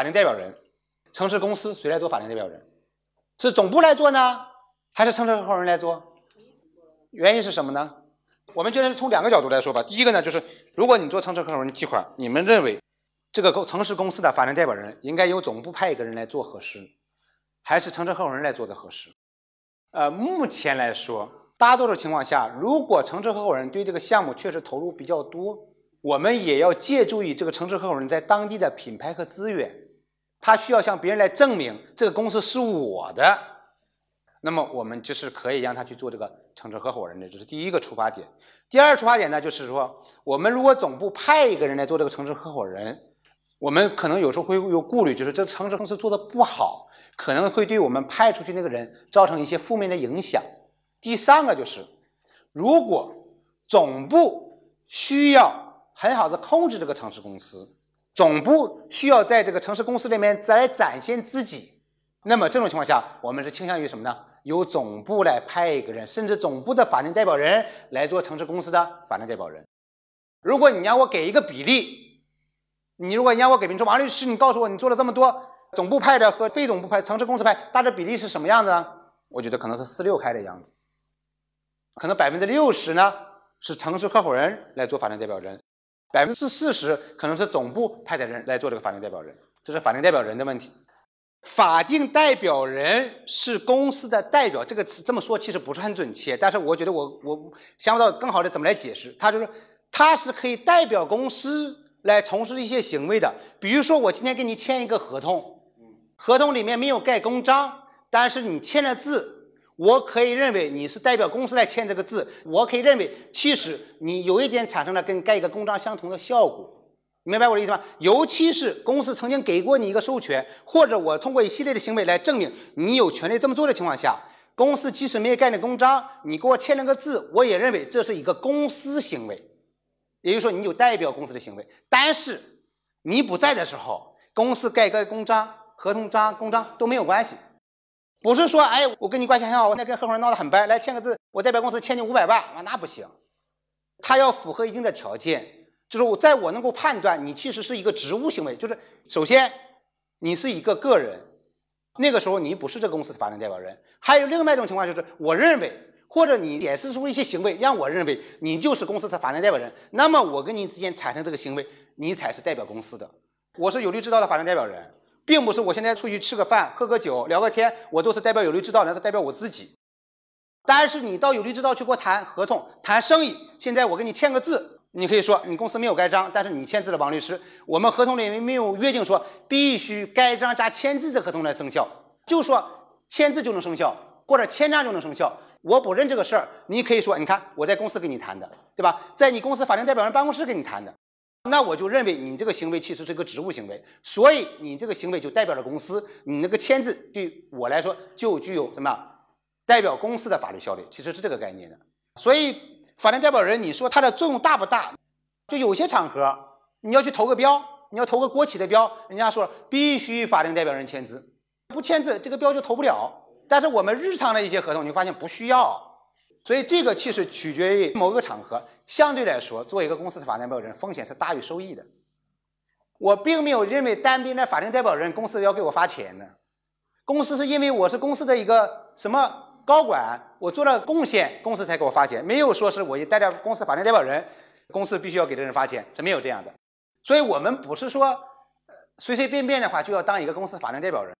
法定代表人，城市公司谁来做法定代表人？是总部来做呢，还是城市合伙人来做？原因是什么呢？我们觉得是从两个角度来说吧。第一个呢，就是如果你做城市合伙人计划，你们认为这个城市公司的法定代表人应该由总部派一个人来做合适，还是城市合伙人来做的合适？呃，目前来说，大多数情况下，如果城市合伙人对这个项目确实投入比较多，我们也要借助于这个城市合伙人在当地的品牌和资源，他需要向别人来证明这个公司是我的，那么我们就是可以让他去做这个城市合伙人的，这是第一个出发点。第二出发点呢，就是说，我们如果总部派一个人来做这个城市合伙人，我们可能有时候会有顾虑，就是这个城市公司做的不好。可能会对我们派出去那个人造成一些负面的影响。第三个就是，如果总部需要很好的控制这个城市公司，总部需要在这个城市公司里面再来展现自己，那么这种情况下，我们是倾向于什么呢？由总部来派一个人，甚至总部的法定代表人来做城市公司的法定代表人。如果你让我给一个比例，你如果你让我给，你说王律师，你告诉我你做了这么多。总部派的和非总部派、城市公司派大致比例是什么样子呢？我觉得可能是四六开的样子，可能百分之六十呢是城市合伙人来做法定代表人，百分之四十可能是总部派的人来做这个法定代表人，这是法定代表人的问题。法定代表人是公司的代表，这个词这么说其实不是很准确，但是我觉得我我想不到更好的怎么来解释，他就是他是可以代表公司来从事一些行为的，比如说我今天跟你签一个合同。合同里面没有盖公章，但是你签了字，我可以认为你是代表公司来签这个字。我可以认为，其实你有一点产生了跟盖一个公章相同的效果。明白我的意思吗？尤其是公司曾经给过你一个授权，或者我通过一系列的行为来证明你有权利这么做的情况下，公司即使没有盖那公章，你给我签了个字，我也认为这是一个公司行为。也就是说，你有代表公司的行为。但是你不在的时候，公司盖个公章。合同章、公章都没有关系，不是说，哎，我跟你关系很好，我那跟合伙人闹得很掰，来签个字，我代表公司欠你五百万，啊，那不行，他要符合一定的条件，就是我在我能够判断你其实是一个职务行为，就是首先你是一个个人，那个时候你不是这个公司的法定代表人，还有另外一种情况就是，我认为或者你显示出一些行为让我认为你就是公司的法定代表人，那么我跟你之间产生这个行为，你才是代表公司的，我是有利制造的法定代表人。并不是我现在出去吃个饭、喝个酒、聊个天，我都是代表有利制造，那是代表我自己。但是你到有利制造去给我谈合同、谈生意，现在我给你签个字，你可以说你公司没有盖章，但是你签字了，王律师，我们合同里面没有约定说必须盖章加签字这合同来生效，就说签字就能生效，或者签章就能生效。我不认这个事儿，你可以说，你看我在公司跟你谈的，对吧？在你公司法定代表人办公室跟你谈的。那我就认为你这个行为其实是个职务行为，所以你这个行为就代表了公司，你那个签字对我来说就具有什么代表公司的法律效力，其实是这个概念的。所以法定代表人，你说它的作用大不大？就有些场合你要去投个标，你要投个国企的标，人家说必须法定代表人签字，不签字这个标就投不了。但是我们日常的一些合同，你发现不需要。所以这个其实取决于某个场合，相对来说，做一个公司的法定代表人风险是大于收益的。我并没有认为单凭的法定代表人公司要给我发钱呢，公司是因为我是公司的一个什么高管，我做了贡献，公司才给我发钱，没有说是我代表公司法定代表人，公司必须要给这人发钱，是没有这样的。所以我们不是说随随便便的话就要当一个公司法定代表人。